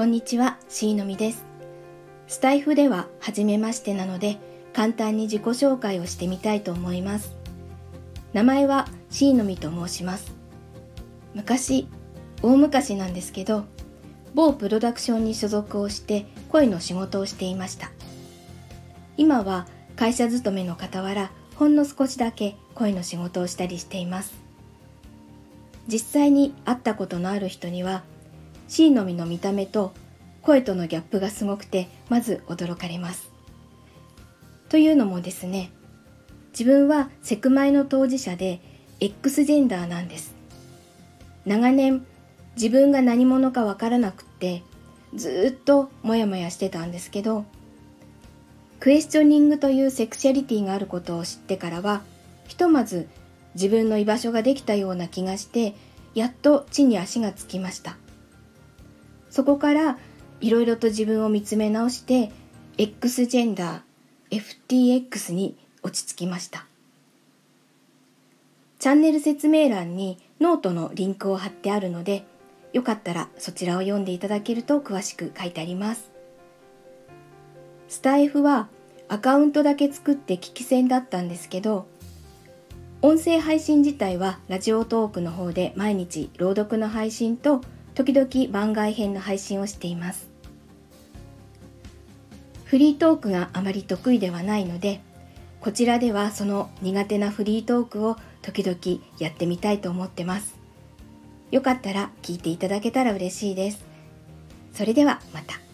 こんにちは、C のみです。スタイフでは初めましてなので、簡単に自己紹介をしてみたいと思います。名前は C のみと申します。昔、大昔なんですけど、某プロダクションに所属をして声の仕事をしていました。今は会社勤めの傍ら、ほんの少しだけ声の仕事をしたりしています。実際に会ったことのある人には C のみの見た目と声とのギャップがすごくてまず驚かれます。というのもですね自分はセクマイの当事者で X ジェンダーなんです。長年自分が何者かわからなくってずっとモヤモヤしてたんですけどクエスチョニングというセクシャリティがあることを知ってからはひとまず自分の居場所ができたような気がしてやっと地に足がつきましたそこからいろいろと自分を見つめ直して X ジェンダー FTX に落ち着きました。チャンネル説明欄にノートのリンクを貼ってあるのでよかったらそちらを読んでいただけると詳しく書いてあります。スタイフはアカウントだけ作って聞き戦だったんですけど音声配信自体はラジオトークの方で毎日朗読の配信と時々番外編の配信をしています。フリートークがあまり得意ではないのでこちらではその苦手なフリートークを時々やってみたいと思ってます。よかったら聞いていただけたら嬉しいです。それではまた。